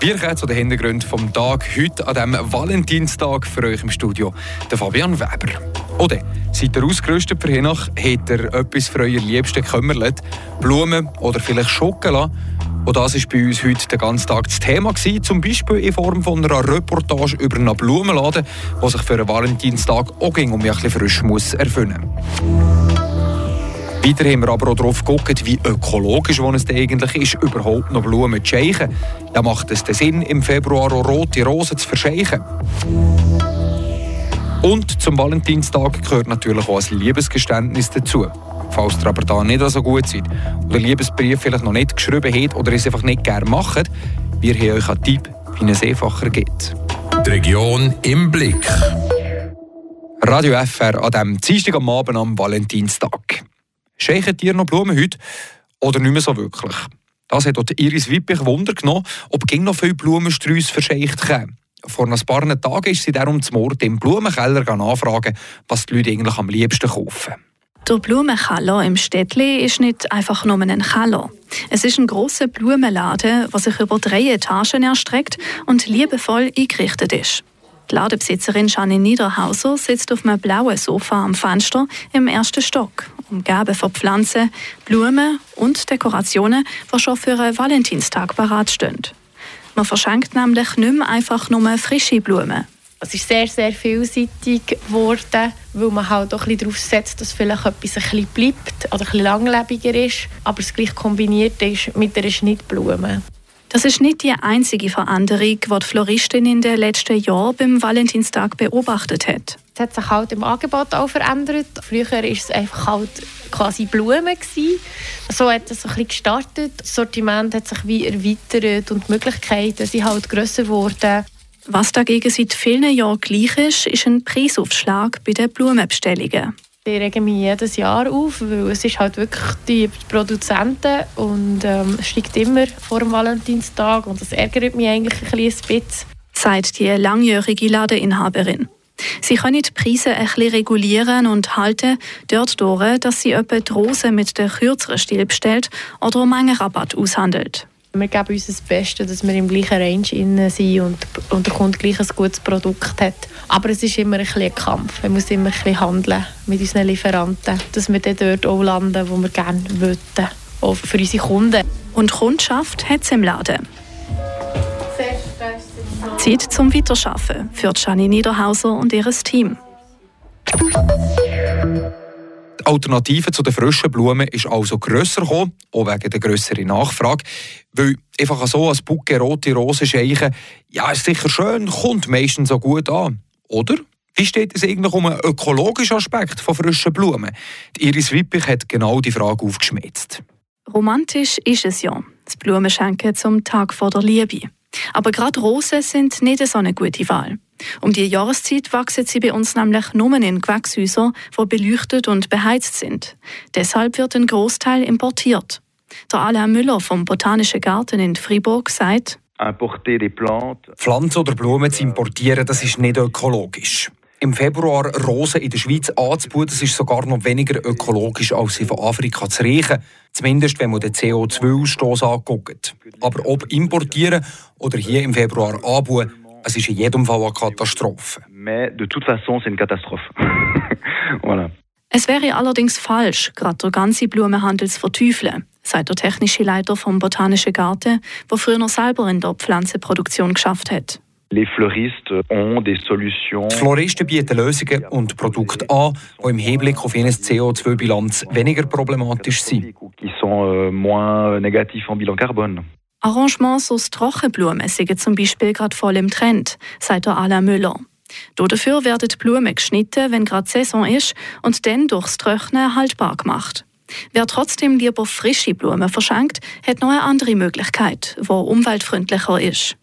Wir kommen zu den Hintergründen vom Tag heute an diesem Valentinstag für euch im Studio, der Fabian Weber. Oder seid ihr ausgerüstet für Hinach? Habt ihr etwas für euer Liebsten gekümmert? Blumen oder vielleicht Schokolade? Und das war bei uns heute den ganzen Tag das Thema. Gewesen, zum Beispiel in Form von einer Reportage über einen Blumenladen, der sich für einen Valentinstag auch ging, um ein bisschen frisch muss erfüllen weiter haben wir aber auch darauf geguckt, wie ökologisch es eigentlich ist, überhaupt noch Blumen zu scheichen. Ja, macht es den Sinn, im Februar auch rote Rosen zu verscheichen? Und zum Valentinstag gehört natürlich auch ein Liebesgeständnis dazu. Falls ihr aber da nicht so gut seid oder Liebesbrief vielleicht noch nicht geschrieben habt oder es einfach nicht gerne macht, wir haben euch einen Tipp, wie es einfacher geht. Die Region im Blick. Radio FR an diesem Dienstag am Abend am Valentinstag. Scheichen ihr noch Blumen heute oder nicht mehr so wirklich? Das hat dort Iris Wippich Wunder genommen, ob ging noch viele Blumensträuße verscheicht kämen. Vor ein paar Tagen ist sie darum zum Ort im Blumenkeller nachfragen, was die Leute eigentlich am liebsten kaufen. Der Blumenkeller im Städtli ist nicht einfach nur ein Keller. Es ist ein großer Blumenladen, der sich über drei Etagen erstreckt und liebevoll eingerichtet ist. Die Ladebesitzerin Janine Niederhauser sitzt auf einem blauen Sofa am Fenster im ersten Stock, umgeben von Pflanzen, Blumen und Dekorationen, die schon für einen Valentinstag bereitstehen. Man verschenkt nämlich nicht mehr einfach nur frische Blumen. Es ist sehr, sehr vielseitig geworden, weil man halt auch ein darauf setzt, dass vielleicht etwas ein bisschen bleibt oder ein bisschen langlebiger ist, aber es gleich kombiniert ist mit einer Schnittblume. Das ist nicht die einzige Veränderung, die die Floristin in den letzten Jahren beim Valentinstag beobachtet hat. Es hat sich halt im Angebot auch verändert. Früher war es einfach halt quasi Blumen. Gewesen. So hat es ein bisschen gestartet. Das Sortiment hat sich wie erweitert und die Möglichkeiten sind halt grösser geworden. Was dagegen seit vielen Jahren gleich ist, ist ein Preisaufschlag bei den Blumenbestellungen. Ich rege mich jedes Jahr auf, weil es ist halt wirklich die Produzenten und ähm, es steigt immer vor dem Valentinstag und das ärgert mich eigentlich ein bisschen. Sagt die langjährige Ladeninhaberin. Sie können die Preise ein bisschen regulieren und halten dort durch, dass sie etwa die Rosen mit der kürzeren Stil bestellt oder um einen Rabatt aushandelt. Wir geben uns das Beste, dass wir im gleichen Range sind und, und der Kunde gleich ein gutes Produkt hat. Aber es ist immer ein, ein Kampf. Man muss immer ein bisschen handeln mit unseren Lieferanten, dass wir dann dort auch landen, wo wir gerne wollten, auch für unsere Kunden. Und Kundschaft hat es im Laden. Zeit zum Weiterarbeiten für Gianni Niederhauser und ihr Team. Die Alternative zu den frischen Blumen ist also grösser gekommen, auch wegen der grösseren Nachfrage. Weil einfach so als Bucke rote Rosen scheichen, ja, ist sicher schön, kommt meistens so gut an. Oder? Wie steht es eigentlich um einen ökologischen Aspekt von frischen Blumen? Die Iris Wippich hat genau die Frage aufgeschmätzt. Romantisch ist es ja, das Blumenschenken zum Tag vor der Liebe. Aber gerade Rosen sind nicht so eine gute Wahl. Um die Jahreszeit wachsen sie bei uns nämlich nur in Gewächshäusern, die beleuchtet und beheizt sind. Deshalb wird ein Großteil importiert. Der Alain Müller vom Botanischen Garten in Fribourg sagt, Pflanzen oder Blumen zu importieren, das ist nicht ökologisch. Im Februar Rosen in der Schweiz anzubauen, das ist sogar noch weniger ökologisch, als sie von Afrika zu riechen. Zumindest, wenn man den CO2-Ausstoß anguckt. Aber ob importieren oder hier im Februar anbauen, es ist in jedem Fall eine Katastrophe. Mais de toute façon, c'est une catastrophe. voilà. Es wäre allerdings falsch, gerade den ganzen Blumenhandel zu verteufeln sagt der technische Leiter vom Botanischen Garten, der früher noch selber in der Pflanzenproduktion geschafft hat. Die Floristen bieten Lösungen und Produkte an, die im Hinblick auf ihre CO2-Bilanz weniger problematisch sind. Euh, Arrangements aus Trockenblumen sind zum Beispiel gerade voll im Trend, sagt der Alain Müller. Dafür werden die Blumen geschnitten, wenn gerade Saison ist, und dann durchs Trocknen haltbar gemacht. Wer trotzdem lieber frische Blumen verschenkt, hat noch eine andere Möglichkeit, die umweltfreundlicher ist.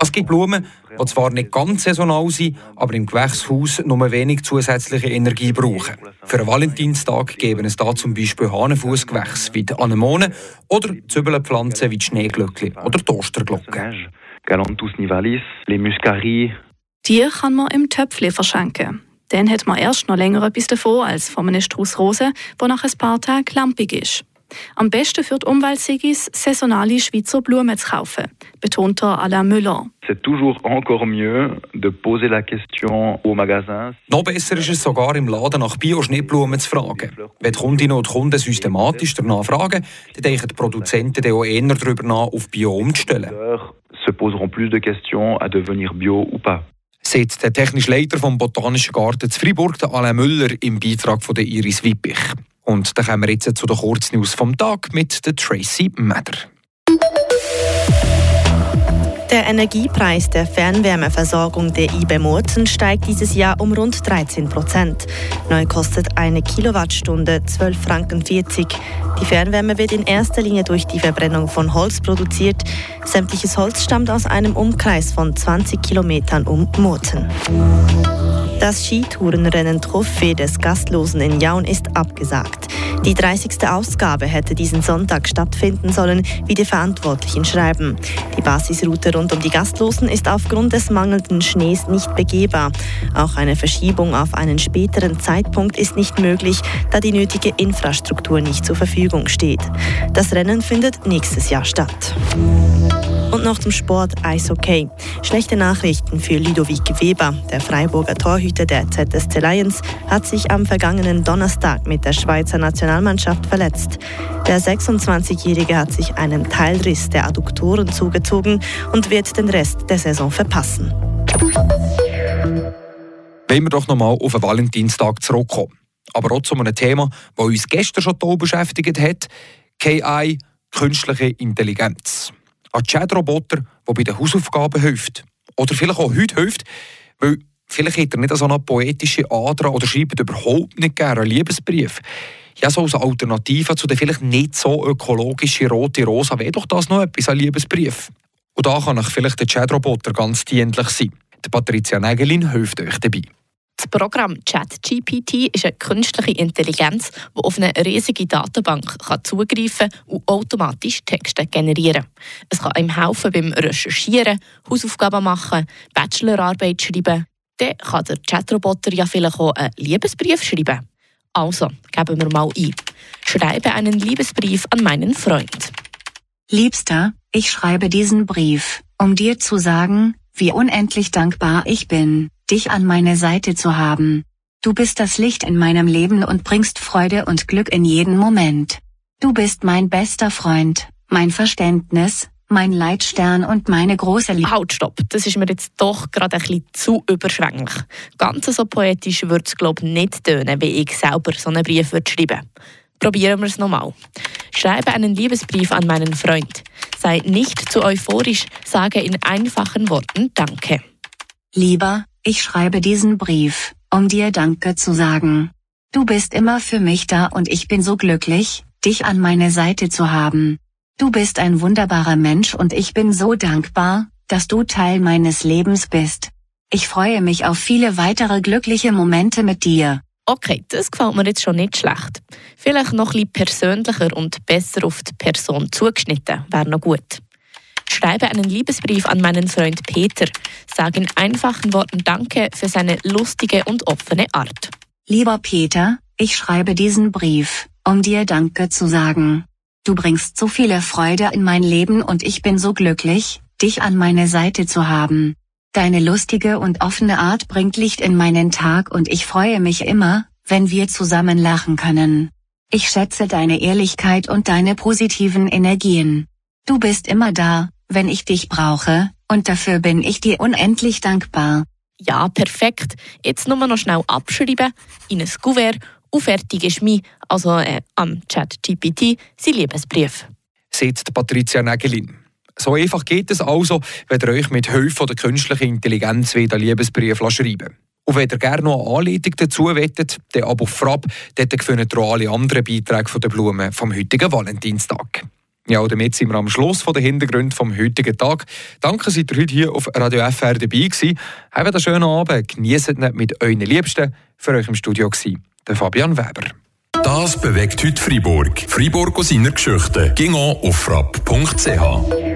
Es gibt Blumen, die zwar nicht ganz saisonal sind, aber im Gewächshaus nur wenig zusätzliche Energie brauchen. Für einen Valentinstag geben es da zum Beispiel Hahnenfußgewächse wie die Anemone oder Zwiebelpflanzen wie die Schneeglöckli oder die Osterglocke. Die kann man im Töpfchen verschenken. Dann hat man erst noch länger etwas davon als von einem Strauß Rosen, der nach ein paar Tagen lampig ist. Am besten für die Umwelt sei es, saisonale Schweizer Blumen zu kaufen, betont Alain Müller. C'est toujours encore mieux de poser la question au magasin. Noch besser ist es sogar im Laden nach Bio-Schnittblumen zu fragen. Wenn die Kundinnen und Kunden systematisch danach fragen, dann denken die Produzenten auch eher darüber nach, auf Bio umzustellen. se poseront plus de questions à devenir bio ou pas. Sagt der technische Leiter vom Botanischen Garten zu Fribourg, Alain Müller, im Beitrag von der Iris Wippich. Und dann kommen wir jetzt zu den Kurznews vom Tag mit der Tracy Meder. Der Energiepreis der Fernwärmeversorgung der IBE Murten steigt dieses Jahr um rund 13 Prozent. Neu kostet eine Kilowattstunde 12,40 Franken. Die Fernwärme wird in erster Linie durch die Verbrennung von Holz produziert. Sämtliches Holz stammt aus einem Umkreis von 20 Kilometern um Murten. Das Skitourenrennen Trophäe des Gastlosen in Jaun ist abgesagt. Die 30. Ausgabe hätte diesen Sonntag stattfinden sollen, wie die Verantwortlichen schreiben. Die Basisroute rund um die Gastlosen ist aufgrund des mangelnden Schnees nicht begehbar. Auch eine Verschiebung auf einen späteren Zeitpunkt ist nicht möglich, da die nötige Infrastruktur nicht zur Verfügung steht. Das Rennen findet nächstes Jahr statt. Und noch zum Sport Eishockey. Schlechte Nachrichten für Ludovic Weber. Der Freiburger Torhüter der ZSC Lions hat sich am vergangenen Donnerstag mit der Schweizer Nationalmannschaft verletzt. Der 26-Jährige hat sich einen Teilriss der Adduktoren zugezogen und wird den Rest der Saison verpassen. Wollen wir doch nochmal auf den Valentinstag zurückkommen. Aber auch zu einem Thema, das uns gestern schon hier beschäftigt hat: KI, künstliche Intelligenz an Chat-Roboter, der bei den Hausaufgaben hilft. Oder vielleicht auch heute hilft, weil vielleicht hat er nicht so eine poetische Ader oder schreibt überhaupt nicht gerne einen Liebesbrief. Ja, so als Alternative zu der vielleicht nicht so ökologischen rote Rosa wäre doch das noch etwas, ein Liebesbrief. Und da kann euch vielleicht der Chat-Roboter ganz dienlich sein. Die Patricia Nägelin hilft euch dabei. Das Programm ChatGPT ist eine künstliche Intelligenz, die auf eine riesige Datenbank kann zugreifen und automatisch Texte generieren. Es kann ihm helfen beim Recherchieren, Hausaufgaben machen, Bachelorarbeit schreiben. Dann kann der Chatroboter ja vielleicht auch einen Liebesbrief schreiben. Also, geben wir mal ein. Schreibe einen Liebesbrief an meinen Freund. Liebster, ich schreibe diesen Brief, um dir zu sagen, wie unendlich dankbar ich bin dich an meiner Seite zu haben. Du bist das Licht in meinem Leben und bringst Freude und Glück in jeden Moment. Du bist mein bester Freund, mein Verständnis, mein Leitstern und meine große Liebe. Halt, stopp. Das ist mir jetzt doch gerade ein bisschen zu überschwänglich. Ganz so poetisch würde es, glaube ich, nicht tönen, wie ich selber so einen Brief würde schreiben Probieren wir es nochmal. Schreibe einen Liebesbrief an meinen Freund. Sei nicht zu euphorisch, sage in einfachen Worten Danke. Lieber, ich schreibe diesen Brief, um dir Danke zu sagen. Du bist immer für mich da und ich bin so glücklich, dich an meiner Seite zu haben. Du bist ein wunderbarer Mensch und ich bin so dankbar, dass du Teil meines Lebens bist. Ich freue mich auf viele weitere glückliche Momente mit dir. Okay, das gefällt mir jetzt schon nicht schlecht. Vielleicht noch ein bisschen persönlicher und besser auf die Person zugeschnitten, wäre noch gut. Schreibe einen Liebesbrief an meinen Freund Peter. Sag in einfachen Worten Danke für seine lustige und offene Art. Lieber Peter, ich schreibe diesen Brief, um dir Danke zu sagen. Du bringst so viele Freude in mein Leben und ich bin so glücklich, dich an meiner Seite zu haben. Deine lustige und offene Art bringt Licht in meinen Tag und ich freue mich immer, wenn wir zusammen lachen können. Ich schätze deine Ehrlichkeit und deine positiven Energien. Du bist immer da, wenn ich dich brauche, und dafür bin ich dir unendlich dankbar. Ja, perfekt. Jetzt nur noch schnell abschreiben, in ein Kuvert und fertig ist mein, also äh, am Chat-GPT, sein Liebesbrief. Sagt Patricia Nägelin. So einfach geht es also, wenn ihr euch mit Hilfe der künstlichen Intelligenz wieder Liebesbrief schreiben Und wenn ihr gerne noch eine Anleitung dazu wettet, dann ab auf Frapp, dort findet ihr auch alle anderen Beiträge von der Blumen vom heutigen Valentinstag. Ja, und damit sind wir am Schluss von den Hintergründen vom heutigen Tag. Danke, dass ihr heute hier auf Radio FR dabei gewesen. Habt einen schönen Abend, genießt ihn mit euren Liebsten. Für euch im Studio war der Fabian Weber. Das bewegt heute Freiburg. Freiburg aus seiner Geschichte. Ging auf frapp.ch.